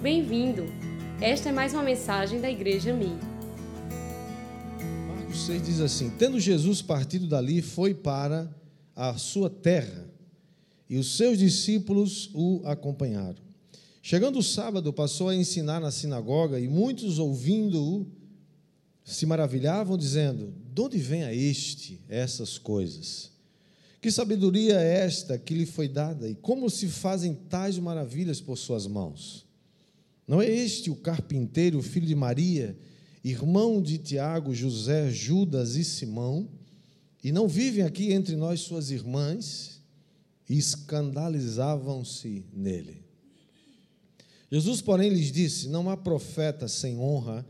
Bem-vindo! Esta é mais uma mensagem da Igreja Mi. Marcos 6 diz assim: Tendo Jesus partido dali, foi para a sua terra, e os seus discípulos o acompanharam. Chegando o sábado, passou a ensinar na sinagoga, e muitos ouvindo-o se maravilhavam, dizendo: De onde vem a este essas coisas? Que sabedoria é esta que lhe foi dada, e como se fazem tais maravilhas por suas mãos? Não é este o carpinteiro, filho de Maria, irmão de Tiago, José, Judas e Simão? E não vivem aqui entre nós suas irmãs? E escandalizavam-se nele. Jesus, porém, lhes disse: Não há profeta sem honra,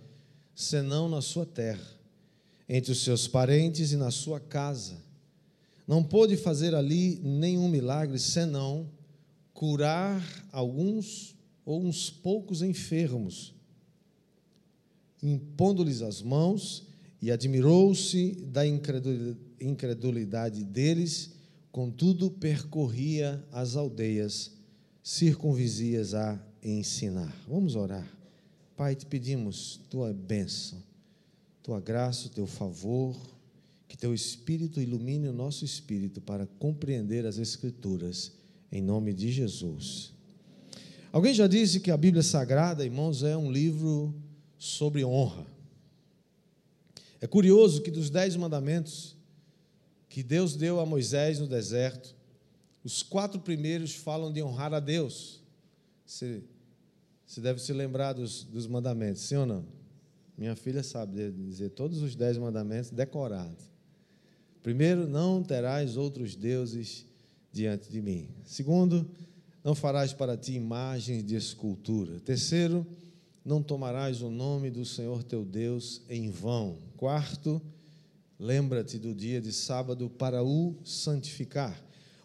senão na sua terra, entre os seus parentes e na sua casa. Não pôde fazer ali nenhum milagre, senão curar alguns ou uns poucos enfermos, impondo-lhes as mãos, e admirou-se da incredulidade deles, contudo percorria as aldeias circunvizinhas a ensinar. Vamos orar. Pai, te pedimos tua bênção, tua graça, teu favor, que teu Espírito ilumine o nosso espírito para compreender as Escrituras, em nome de Jesus. Alguém já disse que a Bíblia Sagrada, irmãos, é um livro sobre honra. É curioso que dos dez mandamentos que Deus deu a Moisés no deserto, os quatro primeiros falam de honrar a Deus. Você, você deve se lembrar dos, dos mandamentos, sim ou não? Minha filha sabe dizer todos os dez mandamentos decorados. Primeiro, não terás outros deuses diante de mim. Segundo, não farás para ti imagens de escultura. Terceiro, não tomarás o nome do Senhor teu Deus em vão. Quarto, lembra-te do dia de sábado para o santificar.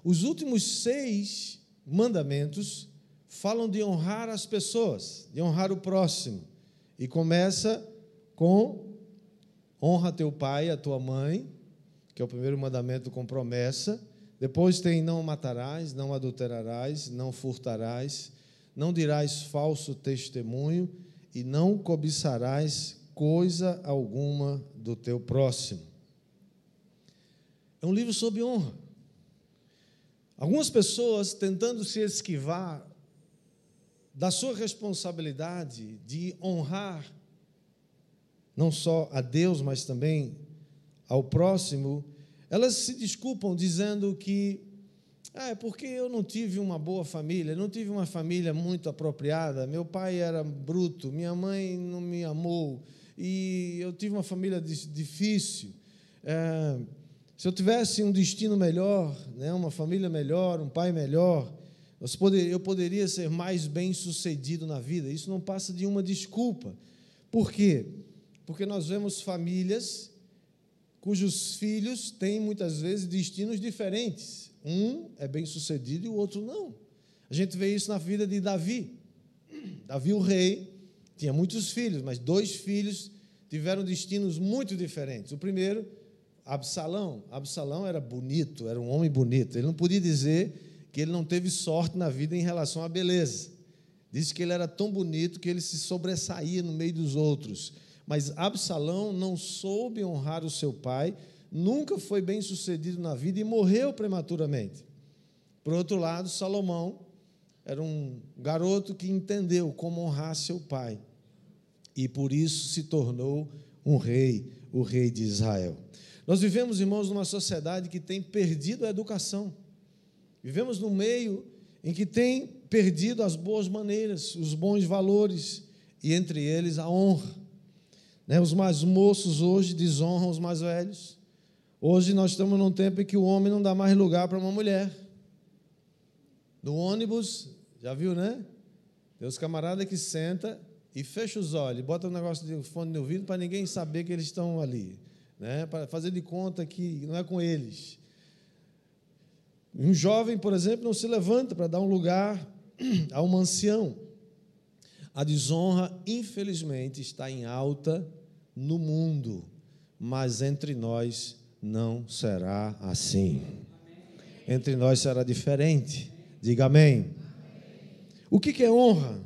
Os últimos seis mandamentos falam de honrar as pessoas, de honrar o próximo. E começa com honra teu pai, a tua mãe, que é o primeiro mandamento com promessa. Depois tem: não matarás, não adulterarás, não furtarás, não dirás falso testemunho e não cobiçarás coisa alguma do teu próximo. É um livro sobre honra. Algumas pessoas tentando se esquivar da sua responsabilidade de honrar não só a Deus, mas também ao próximo, elas se desculpam dizendo que ah, é porque eu não tive uma boa família, não tive uma família muito apropriada. Meu pai era bruto, minha mãe não me amou e eu tive uma família difícil. É, se eu tivesse um destino melhor, né, uma família melhor, um pai melhor, eu poderia ser mais bem sucedido na vida. Isso não passa de uma desculpa. Por quê? Porque nós vemos famílias cujos filhos têm muitas vezes destinos diferentes. Um é bem sucedido e o outro não. A gente vê isso na vida de Davi. Davi, o rei, tinha muitos filhos, mas dois filhos tiveram destinos muito diferentes. O primeiro, Absalão. Absalão era bonito, era um homem bonito. Ele não podia dizer que ele não teve sorte na vida em relação à beleza. Disse que ele era tão bonito que ele se sobressaía no meio dos outros. Mas Absalão não soube honrar o seu pai, nunca foi bem sucedido na vida e morreu prematuramente. Por outro lado, Salomão era um garoto que entendeu como honrar seu pai e por isso se tornou um rei, o rei de Israel. Nós vivemos, irmãos, numa sociedade que tem perdido a educação. Vivemos num meio em que tem perdido as boas maneiras, os bons valores e entre eles a honra. Né? Os mais moços hoje desonram os mais velhos. Hoje nós estamos num tempo em que o homem não dá mais lugar para uma mulher. No ônibus, já viu, né? Tem os camaradas que senta e fecha os olhos, bota um negócio de fone no ouvido para ninguém saber que eles estão ali, né? Para fazer de conta que não é com eles. Um jovem, por exemplo, não se levanta para dar um lugar a um ancião. A desonra, infelizmente, está em alta no mundo, mas entre nós não será assim. Entre nós será diferente. Diga amém. O que é honra?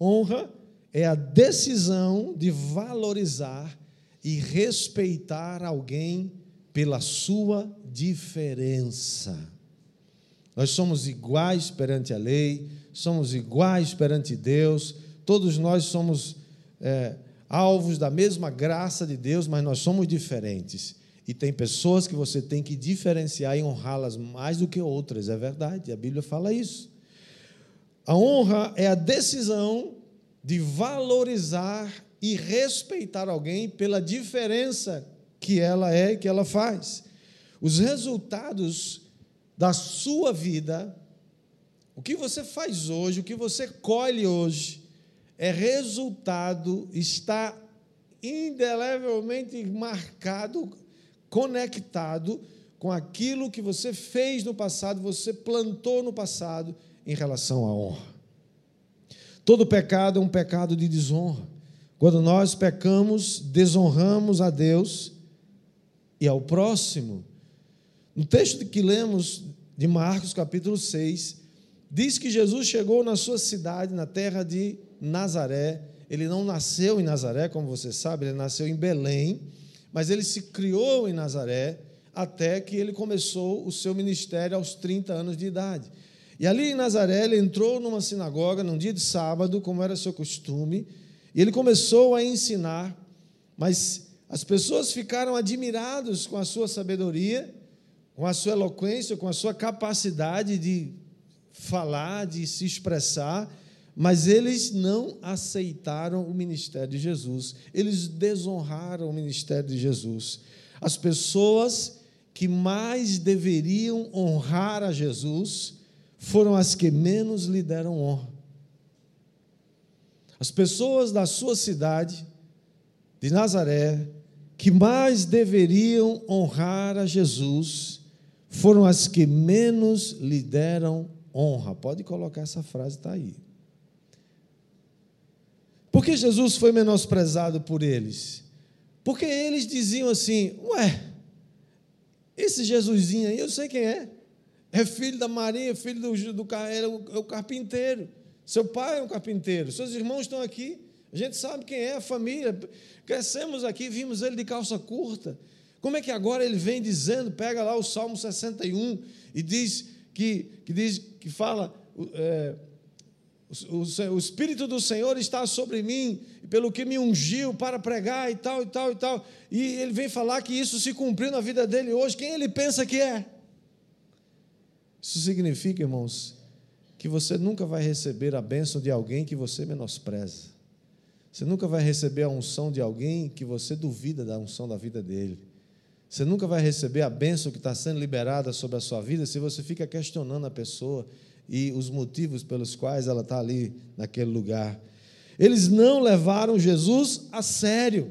Honra é a decisão de valorizar e respeitar alguém pela sua diferença. Nós somos iguais perante a lei, somos iguais perante Deus, todos nós somos é, alvos da mesma graça de Deus, mas nós somos diferentes. E tem pessoas que você tem que diferenciar e honrá-las mais do que outras, é verdade, a Bíblia fala isso. A honra é a decisão de valorizar e respeitar alguém pela diferença que ela é e que ela faz. Os resultados da sua vida, o que você faz hoje, o que você colhe hoje, é resultado, está indelevelmente marcado, conectado com aquilo que você fez no passado, você plantou no passado em relação à honra. Todo pecado é um pecado de desonra. Quando nós pecamos, desonramos a Deus e ao próximo. No texto que lemos de Marcos, capítulo 6, diz que Jesus chegou na sua cidade, na terra de Nazaré. Ele não nasceu em Nazaré, como você sabe, ele nasceu em Belém, mas ele se criou em Nazaré até que ele começou o seu ministério aos 30 anos de idade. E ali em Nazaré, ele entrou numa sinagoga num dia de sábado, como era seu costume, e ele começou a ensinar, mas as pessoas ficaram admirados com a sua sabedoria, com a sua eloquência, com a sua capacidade de falar, de se expressar, mas eles não aceitaram o ministério de Jesus, eles desonraram o ministério de Jesus. As pessoas que mais deveriam honrar a Jesus foram as que menos lhe deram honra. As pessoas da sua cidade, de Nazaré, que mais deveriam honrar a Jesus, foram as que menos lhe deram honra. Pode colocar essa frase, está aí. Por que Jesus foi menosprezado por eles? Porque eles diziam assim: Ué, esse Jesusinho aí, eu sei quem é. É filho da Maria, filho do, do é, o, é o carpinteiro. Seu pai é um carpinteiro. Seus irmãos estão aqui. A gente sabe quem é a família. Crescemos aqui, vimos ele de calça curta. Como é que agora ele vem dizendo, pega lá o Salmo 61 e diz que, que diz que fala. É, o, Espírito do Senhor está sobre mim, pelo que me ungiu para pregar e tal, e tal, e tal. E ele vem falar que isso se cumpriu na vida dele hoje. Quem ele pensa que é? Isso significa, irmãos, que você nunca vai receber a bênção de alguém que você menospreza. Você nunca vai receber a unção de alguém que você duvida da unção da vida dele. Você nunca vai receber a bênção que está sendo liberada sobre a sua vida se você fica questionando a pessoa e os motivos pelos quais ela está ali naquele lugar. Eles não levaram Jesus a sério,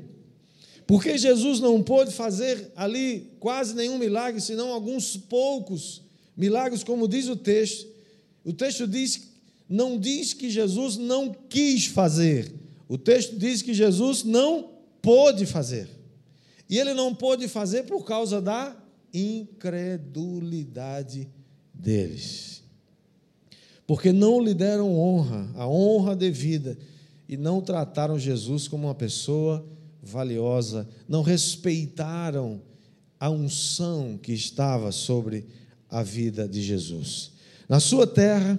porque Jesus não pôde fazer ali quase nenhum milagre, senão alguns poucos milagres, como diz o texto. O texto diz, não diz que Jesus não quis fazer, o texto diz que Jesus não pôde fazer. E ele não pôde fazer por causa da incredulidade deles porque não lhe deram honra, a honra devida, e não trataram Jesus como uma pessoa valiosa, não respeitaram a unção que estava sobre a vida de Jesus. Na sua terra,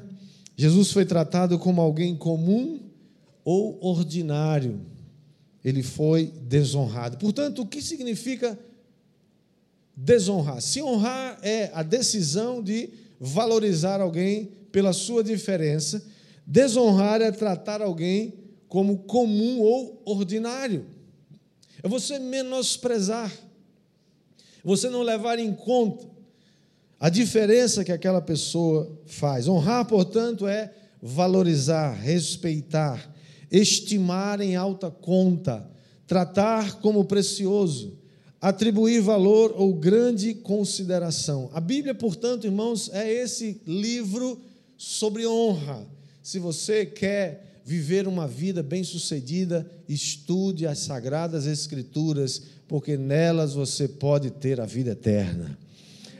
Jesus foi tratado como alguém comum ou ordinário. Ele foi desonrado. Portanto, o que significa desonrar? Se honrar é a decisão de valorizar alguém pela sua diferença, desonrar é tratar alguém como comum ou ordinário. É você menosprezar, você não levar em conta a diferença que aquela pessoa faz. Honrar, portanto, é valorizar, respeitar, estimar em alta conta, tratar como precioso, atribuir valor ou grande consideração. A Bíblia, portanto, irmãos, é esse livro sobre honra. Se você quer viver uma vida bem-sucedida, estude as sagradas escrituras, porque nelas você pode ter a vida eterna.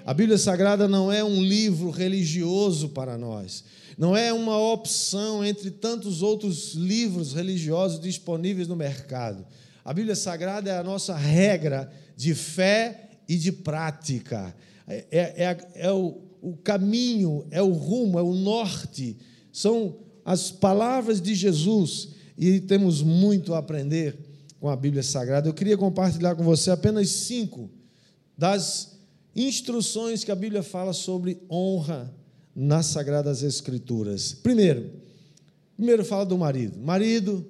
A Bíblia Sagrada não é um livro religioso para nós. Não é uma opção entre tantos outros livros religiosos disponíveis no mercado. A Bíblia Sagrada é a nossa regra de fé e de prática. É, é, é, é o, o caminho, é o rumo, é o norte. São as palavras de Jesus e temos muito a aprender com a Bíblia Sagrada. Eu queria compartilhar com você apenas cinco das instruções que a Bíblia fala sobre honra nas Sagradas Escrituras. Primeiro, primeiro fala do marido. Marido,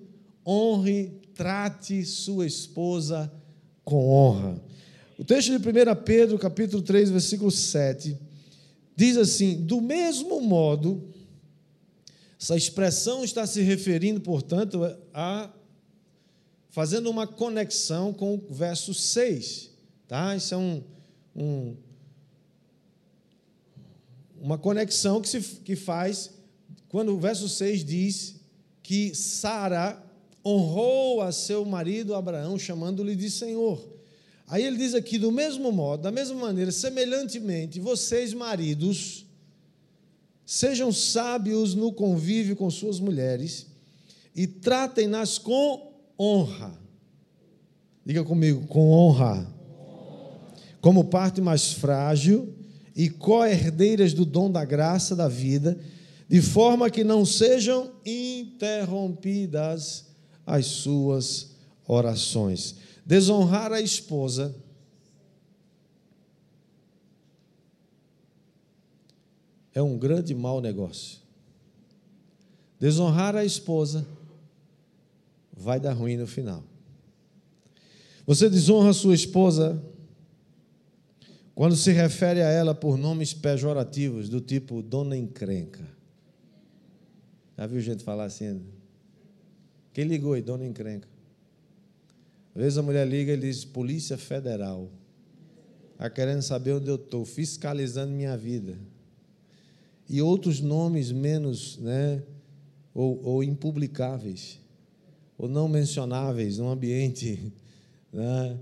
honre, trate sua esposa com honra. O texto de 1 Pedro, capítulo 3, versículo 7, diz assim: Do mesmo modo, essa expressão está se referindo, portanto, a fazendo uma conexão com o verso 6. Tá? Isso é um, um, uma conexão que, se, que faz quando o verso 6 diz que Sara honrou a seu marido Abraão, chamando-lhe de Senhor. Aí ele diz aqui, do mesmo modo, da mesma maneira, semelhantemente, vocês, maridos, sejam sábios no convívio com suas mulheres e tratem-nas com honra. Diga comigo, com honra. Como parte mais frágil e co-herdeiras do dom da graça da vida, de forma que não sejam interrompidas as suas orações. Desonrar a esposa é um grande mau negócio. Desonrar a esposa vai dar ruim no final. Você desonra a sua esposa quando se refere a ela por nomes pejorativos, do tipo dona encrenca. Já viu gente falar assim? Quem ligou aí, dona encrenca? Às vezes a mulher liga e diz: Polícia Federal. Está querendo saber onde eu estou, fiscalizando minha vida. E outros nomes menos, né, ou, ou impublicáveis, ou não mencionáveis no ambiente. Né?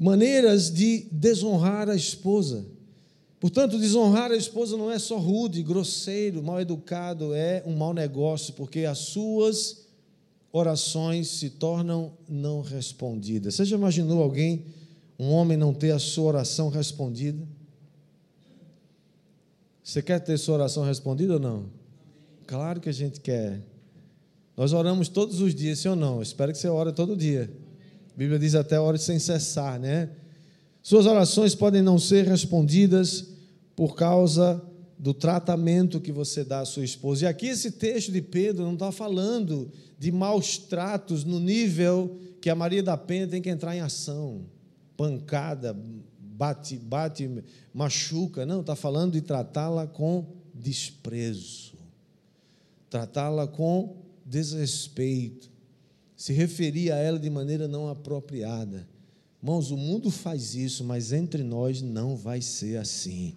Maneiras de desonrar a esposa. Portanto, desonrar a esposa não é só rude, grosseiro, mal educado, é um mau negócio, porque as suas orações se tornam não respondidas. Você já imaginou alguém, um homem, não ter a sua oração respondida? Você quer ter sua oração respondida ou não? Claro que a gente quer. Nós oramos todos os dias, sim ou não? espero que você ore todo dia. Bíblia diz até a hora sem cessar, né? Suas orações podem não ser respondidas por causa do tratamento que você dá à sua esposa. E aqui esse texto de Pedro não está falando de maus tratos no nível que a Maria da Penha tem que entrar em ação, pancada, bate, bate, machuca. Não, está falando de tratá-la com desprezo, tratá-la com desrespeito, se referir a ela de maneira não apropriada. Irmãos, o mundo faz isso, mas entre nós não vai ser assim.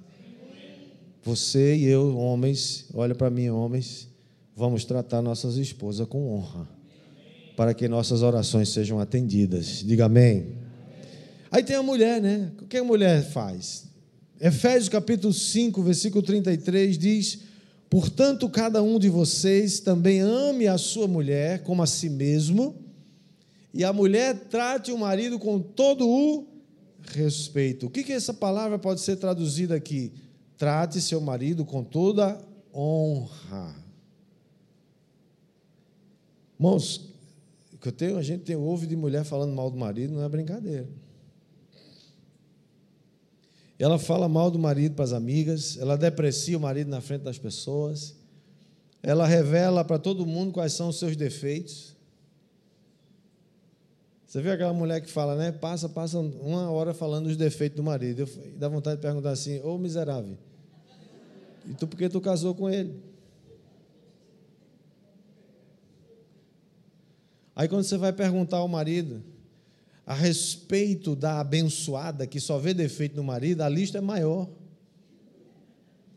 Você e eu, homens, olha para mim, homens, vamos tratar nossas esposas com honra, para que nossas orações sejam atendidas. Diga amém. Aí tem a mulher, né? O que a mulher faz? Efésios capítulo 5, versículo 33 diz: Portanto, cada um de vocês também ame a sua mulher como a si mesmo, e a mulher trate o marido com todo o respeito. O que, que essa palavra pode ser traduzida aqui? Trate seu marido com toda honra. Irmãos, que eu tenho, a gente tem ouve de mulher falando mal do marido, não é brincadeira. Ela fala mal do marido para as amigas, ela deprecia o marido na frente das pessoas, ela revela para todo mundo quais são os seus defeitos. Você viu aquela mulher que fala, né? Passa, passa uma hora falando os defeitos do marido. Eu, dá vontade de perguntar assim: Ô miserável, e tu por que tu casou com ele? Aí quando você vai perguntar ao marido a respeito da abençoada que só vê defeito no marido, a lista é maior.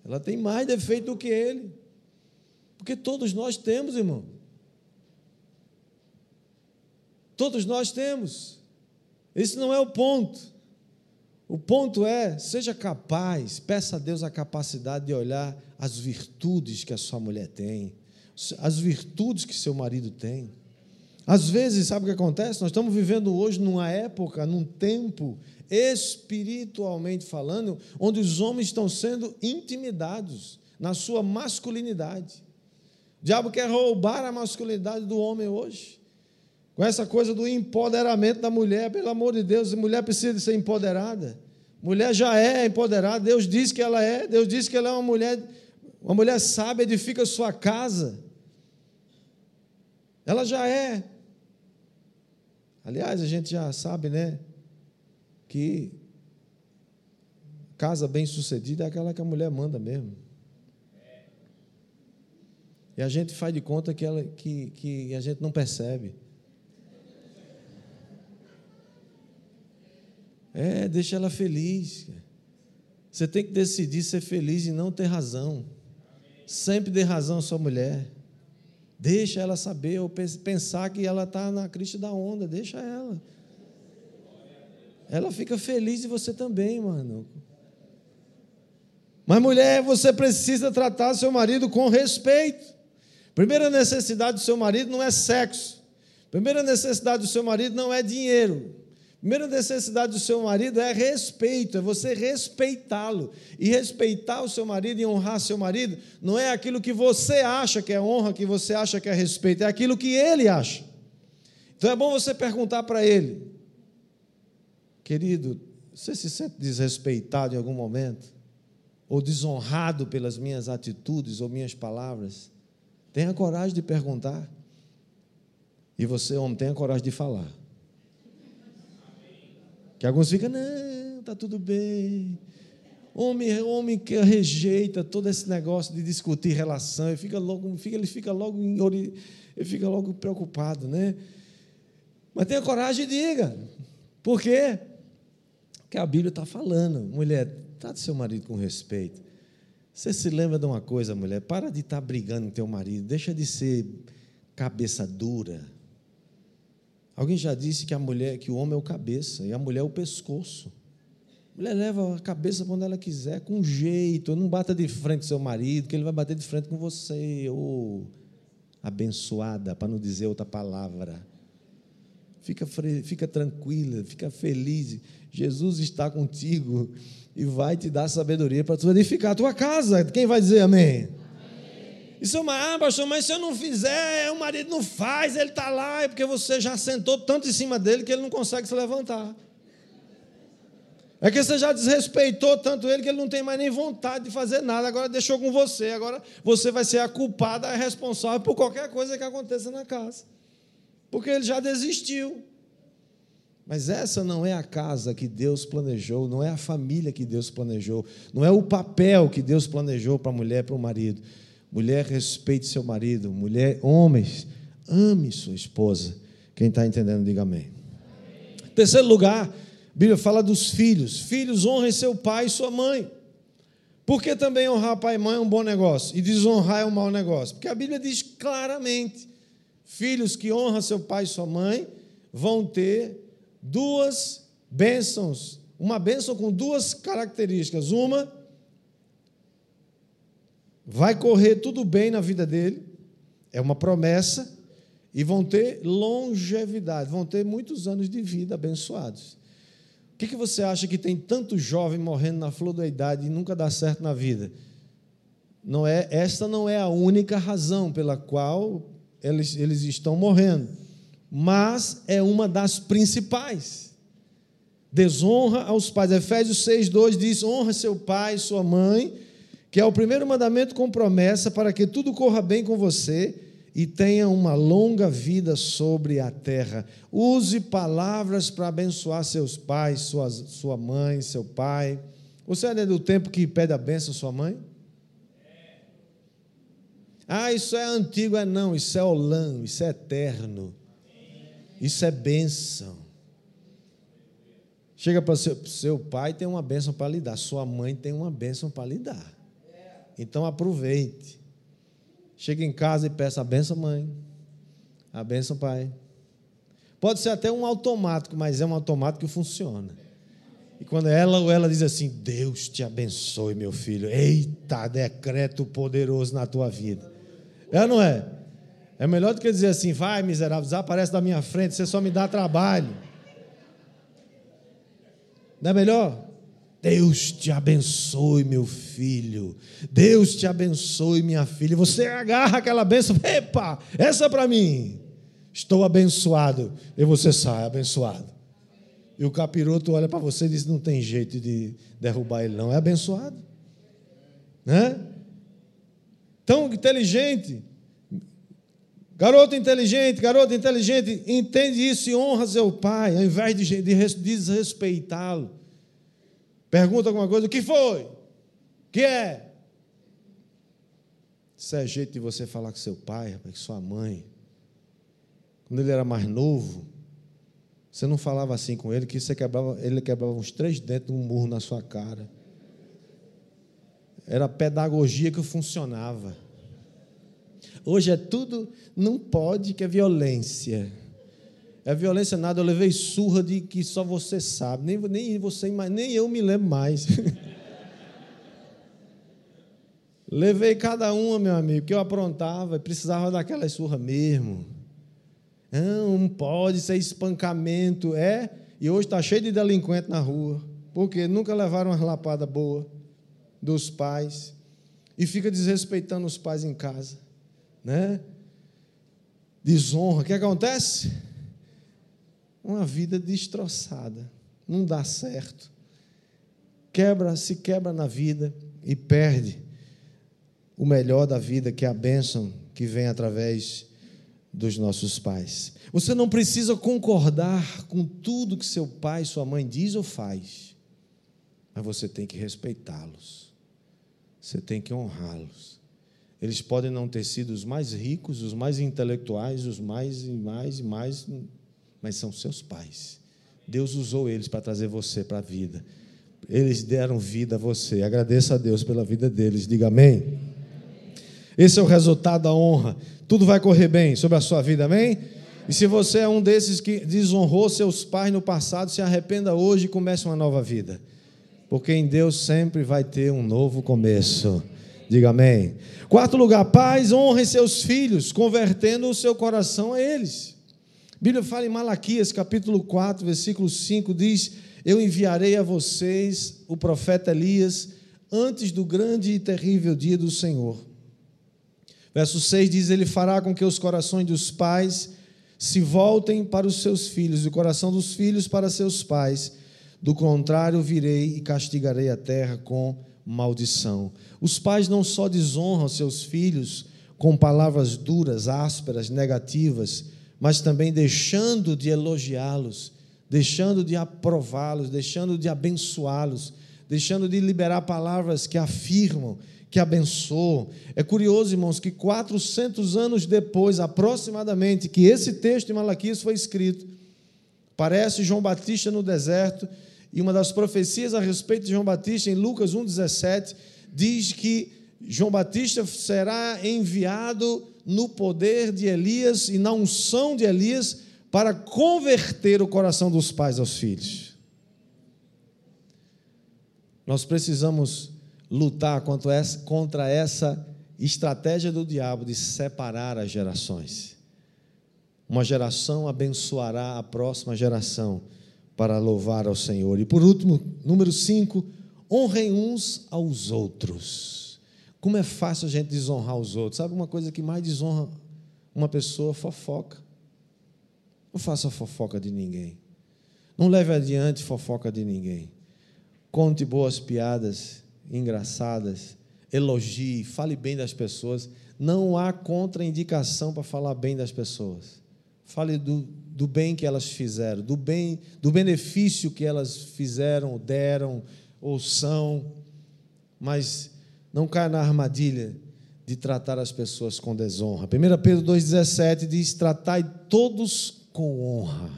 Ela tem mais defeito do que ele. Porque todos nós temos, irmão. Todos nós temos. Esse não é o ponto. O ponto é, seja capaz, peça a Deus a capacidade de olhar as virtudes que a sua mulher tem, as virtudes que seu marido tem. Às vezes, sabe o que acontece? Nós estamos vivendo hoje numa época, num tempo, espiritualmente falando, onde os homens estão sendo intimidados na sua masculinidade. O diabo quer roubar a masculinidade do homem hoje. Com essa coisa do empoderamento da mulher, pelo amor de Deus, a mulher precisa ser empoderada. Mulher já é empoderada, Deus diz que ela é, Deus diz que ela é uma mulher, uma mulher sábia, edifica sua casa. Ela já é. Aliás, a gente já sabe, né, que casa bem-sucedida é aquela que a mulher manda mesmo. E a gente faz de conta que, ela, que, que a gente não percebe. É, deixa ela feliz. Você tem que decidir ser feliz e não ter razão. Sempre dê razão à sua mulher. Deixa ela saber ou pensar que ela está na crista da onda. Deixa ela. Ela fica feliz e você também, mano. Mas mulher, você precisa tratar seu marido com respeito. Primeira necessidade do seu marido não é sexo. Primeira necessidade do seu marido não é dinheiro. Primeira necessidade do seu marido é respeito, é você respeitá-lo. E respeitar o seu marido e honrar seu marido não é aquilo que você acha que é honra, que você acha que é respeito, é aquilo que ele acha. Então é bom você perguntar para ele: querido, você se sente desrespeitado em algum momento? Ou desonrado pelas minhas atitudes ou minhas palavras? Tenha coragem de perguntar. E você, homem, tenha coragem de falar. Que alguns ficam, não, está tudo bem. Homem, homem que rejeita todo esse negócio de discutir relação, ele fica logo, ele fica logo, ele fica logo preocupado, né? Mas tenha coragem e diga. Por quê? Porque a Bíblia está falando, mulher, trate seu marido com respeito. Você se lembra de uma coisa, mulher? Para de estar tá brigando com teu marido, deixa de ser cabeça dura. Alguém já disse que a mulher, que o homem é o cabeça e a mulher é o pescoço. A mulher leva a cabeça quando ela quiser, com jeito. Não bata de frente com seu marido, que ele vai bater de frente com você. Ô, oh, abençoada, para não dizer outra palavra. Fica, fica tranquila, fica feliz. Jesus está contigo e vai te dar sabedoria para tu edificar a tua casa. Quem vai dizer amém? Isso é uma, ah, pastor, mas se eu não fizer, o marido não faz, ele está lá, é porque você já sentou tanto em cima dele que ele não consegue se levantar. É que você já desrespeitou tanto ele que ele não tem mais nem vontade de fazer nada, agora deixou com você, agora você vai ser a culpada, a responsável por qualquer coisa que aconteça na casa. Porque ele já desistiu. Mas essa não é a casa que Deus planejou, não é a família que Deus planejou, não é o papel que Deus planejou para a mulher, para o marido. Mulher, respeite seu marido. Mulher, homens, ame sua esposa. Quem está entendendo, diga amém. amém. Terceiro lugar, a Bíblia fala dos filhos. Filhos, honrem seu pai e sua mãe. Por que também honrar pai e mãe é um bom negócio e desonrar é um mau negócio? Porque a Bíblia diz claramente: filhos que honram seu pai e sua mãe vão ter duas bênçãos, uma bênção com duas características. Uma, vai correr tudo bem na vida dele, é uma promessa, e vão ter longevidade, vão ter muitos anos de vida abençoados. O que, que você acha que tem tanto jovem morrendo na flor da idade e nunca dá certo na vida? Não é, esta não é a única razão pela qual eles, eles estão morrendo, mas é uma das principais. Desonra aos pais. Efésios 6,2 diz: honra seu pai e sua mãe que é o primeiro mandamento com promessa para que tudo corra bem com você e tenha uma longa vida sobre a terra. Use palavras para abençoar seus pais, sua, sua mãe, seu pai. Você é do tempo que pede a benção sua mãe? Ah, isso é antigo, é não, isso é olã, isso é eterno. Isso é bênção. Chega para seu, seu pai tem uma bênção para lhe dar, sua mãe tem uma bênção para lhe dar. Então aproveite. Chega em casa e peça a benção, mãe. A benção, pai. Pode ser até um automático, mas é um automático que funciona. E quando ela ou ela diz assim: Deus te abençoe, meu filho. Eita, decreto poderoso na tua vida. É ou não é? É melhor do que dizer assim: vai, miserável, desaparece da minha frente, você só me dá trabalho. Não é melhor? Deus te abençoe, meu filho. Deus te abençoe, minha filha. Você agarra aquela bênção, epa, essa é para mim. Estou abençoado. E você sai abençoado. E o capiroto olha para você e diz: não tem jeito de derrubar ele, não. É abençoado. Né? Tão inteligente. Garoto inteligente, garoto inteligente, entende isso e honra seu pai, ao invés de, de desrespeitá-lo. Pergunta alguma coisa, o que foi? O que é? Isso é jeito de você falar com seu pai, com sua mãe. Quando ele era mais novo, você não falava assim com ele, que você quebrava, ele quebrava uns três dentes de um murro na sua cara. Era a pedagogia que funcionava. Hoje é tudo, não pode, que é violência. É violência nada, eu levei surra de que só você sabe, nem, nem você, nem eu me lembro mais. levei cada uma, meu amigo, que eu aprontava, precisava daquela surra mesmo. Não, pode ser espancamento. É, e hoje está cheio de delinquente na rua. Porque nunca levaram uma lapada boa dos pais. E fica desrespeitando os pais em casa. Né? Desonra. O que acontece? Uma vida destroçada. Não dá certo. Quebra, se quebra na vida e perde o melhor da vida, que é a bênção que vem através dos nossos pais. Você não precisa concordar com tudo que seu pai sua mãe diz ou faz, mas você tem que respeitá-los. Você tem que honrá-los. Eles podem não ter sido os mais ricos, os mais intelectuais, os mais e mais e mais, mas são seus pais. Deus usou eles para trazer você para a vida. Eles deram vida a você. Agradeça a Deus pela vida deles. Diga amém. Esse é o resultado da honra tudo vai correr bem sobre a sua vida, amém? E se você é um desses que desonrou seus pais no passado, se arrependa hoje e comece uma nova vida. Porque em Deus sempre vai ter um novo começo. Diga amém. Quarto lugar, pais, honrem seus filhos, convertendo o seu coração a eles. A Bíblia fala em Malaquias, capítulo 4, versículo 5, diz: Eu enviarei a vocês o profeta Elias antes do grande e terrível dia do Senhor. Verso 6 diz: Ele fará com que os corações dos pais se voltem para os seus filhos, e o coração dos filhos para seus pais. Do contrário, virei e castigarei a terra com maldição. Os pais não só desonram seus filhos com palavras duras, ásperas, negativas, mas também deixando de elogiá-los, deixando de aprová-los, deixando de abençoá-los, deixando de liberar palavras que afirmam que abençoou. É curioso, irmãos, que 400 anos depois, aproximadamente, que esse texto de Malaquias foi escrito, parece João Batista no deserto, e uma das profecias a respeito de João Batista, em Lucas 1,17, diz que João Batista será enviado no poder de Elias e na unção de Elias para converter o coração dos pais aos filhos. Nós precisamos lutar contra essa estratégia do diabo de separar as gerações. Uma geração abençoará a próxima geração para louvar ao Senhor. E por último, número 5, honrem uns aos outros. Como é fácil a gente desonrar os outros. Sabe uma coisa que mais desonra uma pessoa? Fofoca. Não faça fofoca de ninguém. Não leve adiante fofoca de ninguém. Conte boas piadas engraçadas, elogie, fale bem das pessoas. Não há contraindicação para falar bem das pessoas. Fale do, do bem que elas fizeram, do bem, do benefício que elas fizeram, deram ou são, mas não caia na armadilha de tratar as pessoas com desonra. 1 Pedro 2,17 diz: Tratai todos com honra,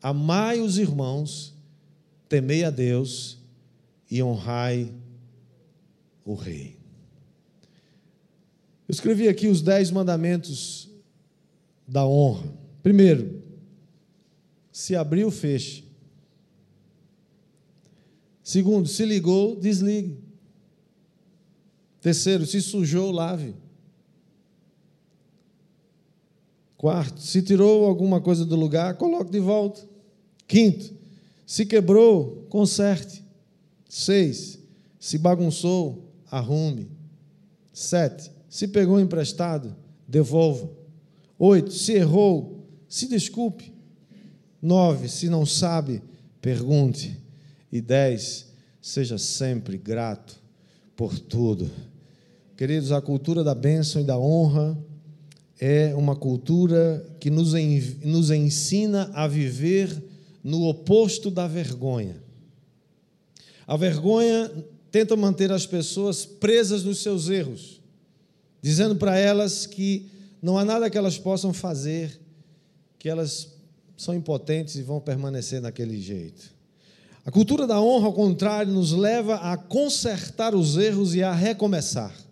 amai os irmãos, temei a Deus e honrai o rei. Eu escrevi aqui os dez mandamentos da honra. Primeiro, se abriu, feche. Segundo, se ligou, desligue. Terceiro, se sujou, lave. Quarto, se tirou alguma coisa do lugar, coloque de volta. Quinto, se quebrou, conserte. Seis, se bagunçou, arrume. Sete, se pegou emprestado, devolva. Oito, se errou, se desculpe. Nove, se não sabe, pergunte. E dez, seja sempre grato por tudo. Queridos, a cultura da bênção e da honra é uma cultura que nos, nos ensina a viver no oposto da vergonha. A vergonha tenta manter as pessoas presas nos seus erros, dizendo para elas que não há nada que elas possam fazer, que elas são impotentes e vão permanecer naquele jeito. A cultura da honra, ao contrário, nos leva a consertar os erros e a recomeçar.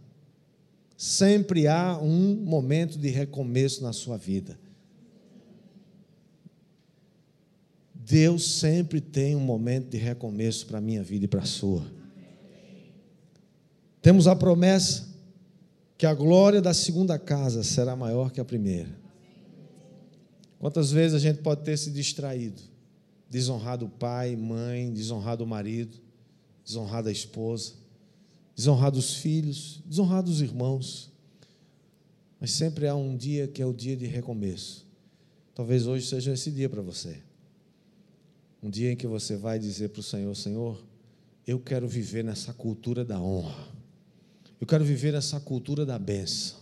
Sempre há um momento de recomeço na sua vida. Deus sempre tem um momento de recomeço para a minha vida e para a sua. Temos a promessa que a glória da segunda casa será maior que a primeira. Quantas vezes a gente pode ter se distraído, desonrado o pai, mãe, desonrado o marido, desonrado a esposa, desonrado os filhos, desonrado os irmãos. Mas sempre há um dia que é o dia de recomeço. Talvez hoje seja esse dia para você. Um dia em que você vai dizer para o Senhor: Senhor, eu quero viver nessa cultura da honra. Eu quero viver nessa cultura da benção.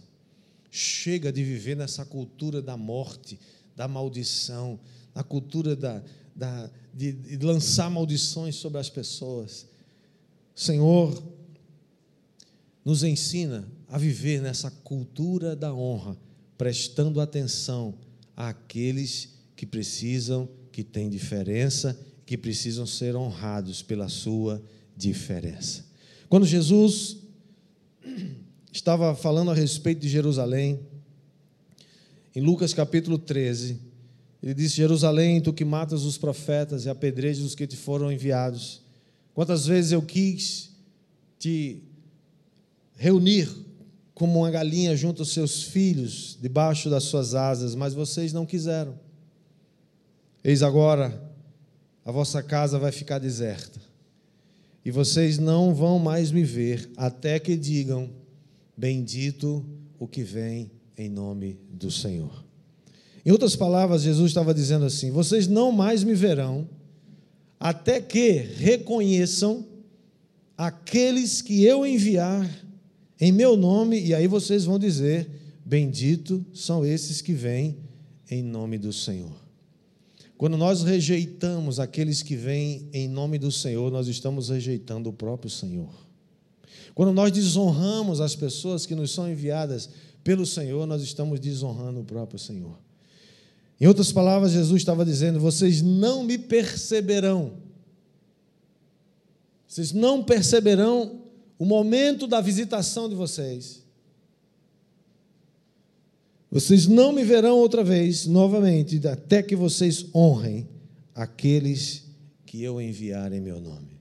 Chega de viver nessa cultura da morte, da maldição, na cultura da, da, de, de lançar maldições sobre as pessoas. Senhor, nos ensina a viver nessa cultura da honra, prestando atenção àqueles que precisam, que têm diferença, que precisam ser honrados pela sua diferença. Quando Jesus estava falando a respeito de Jerusalém, em Lucas capítulo 13, ele disse: Jerusalém, tu que matas os profetas e apedrejas os que te foram enviados. Quantas vezes eu quis te reunir como uma galinha junto aos seus filhos, debaixo das suas asas, mas vocês não quiseram. Eis agora, a vossa casa vai ficar deserta, e vocês não vão mais me ver, até que digam: Bendito o que vem em nome do Senhor. Em outras palavras, Jesus estava dizendo assim: Vocês não mais me verão, até que reconheçam aqueles que eu enviar em meu nome, e aí vocês vão dizer: Bendito são esses que vêm em nome do Senhor. Quando nós rejeitamos aqueles que vêm em nome do Senhor, nós estamos rejeitando o próprio Senhor. Quando nós desonramos as pessoas que nos são enviadas pelo Senhor, nós estamos desonrando o próprio Senhor. Em outras palavras, Jesus estava dizendo: vocês não me perceberão. Vocês não perceberão o momento da visitação de vocês. Vocês não me verão outra vez, novamente, até que vocês honrem aqueles que eu enviar em meu nome.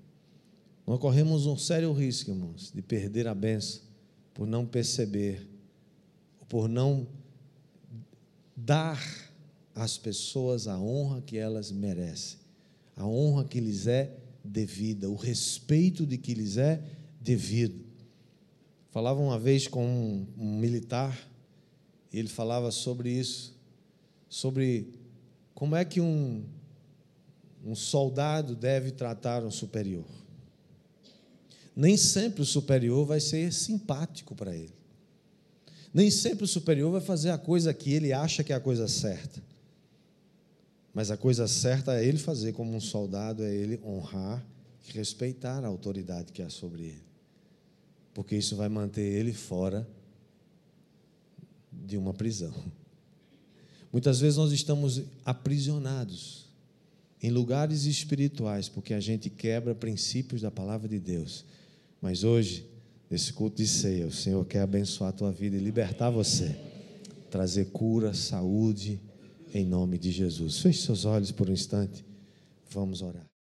Nós corremos um sério risco, irmãos, de perder a benção por não perceber, por não dar às pessoas a honra que elas merecem, a honra que lhes é devida, o respeito de que lhes é devido. Falava uma vez com um, um militar, e ele falava sobre isso, sobre como é que um, um soldado deve tratar um superior. Nem sempre o superior vai ser simpático para ele. Nem sempre o superior vai fazer a coisa que ele acha que é a coisa certa. Mas a coisa certa é ele fazer como um soldado, é ele honrar e respeitar a autoridade que há sobre ele porque isso vai manter ele fora de uma prisão. Muitas vezes nós estamos aprisionados em lugares espirituais porque a gente quebra princípios da palavra de Deus. Mas hoje, nesse culto de ceia, o Senhor quer abençoar a tua vida e libertar você, trazer cura, saúde, em nome de Jesus. Feche seus olhos por um instante, vamos orar.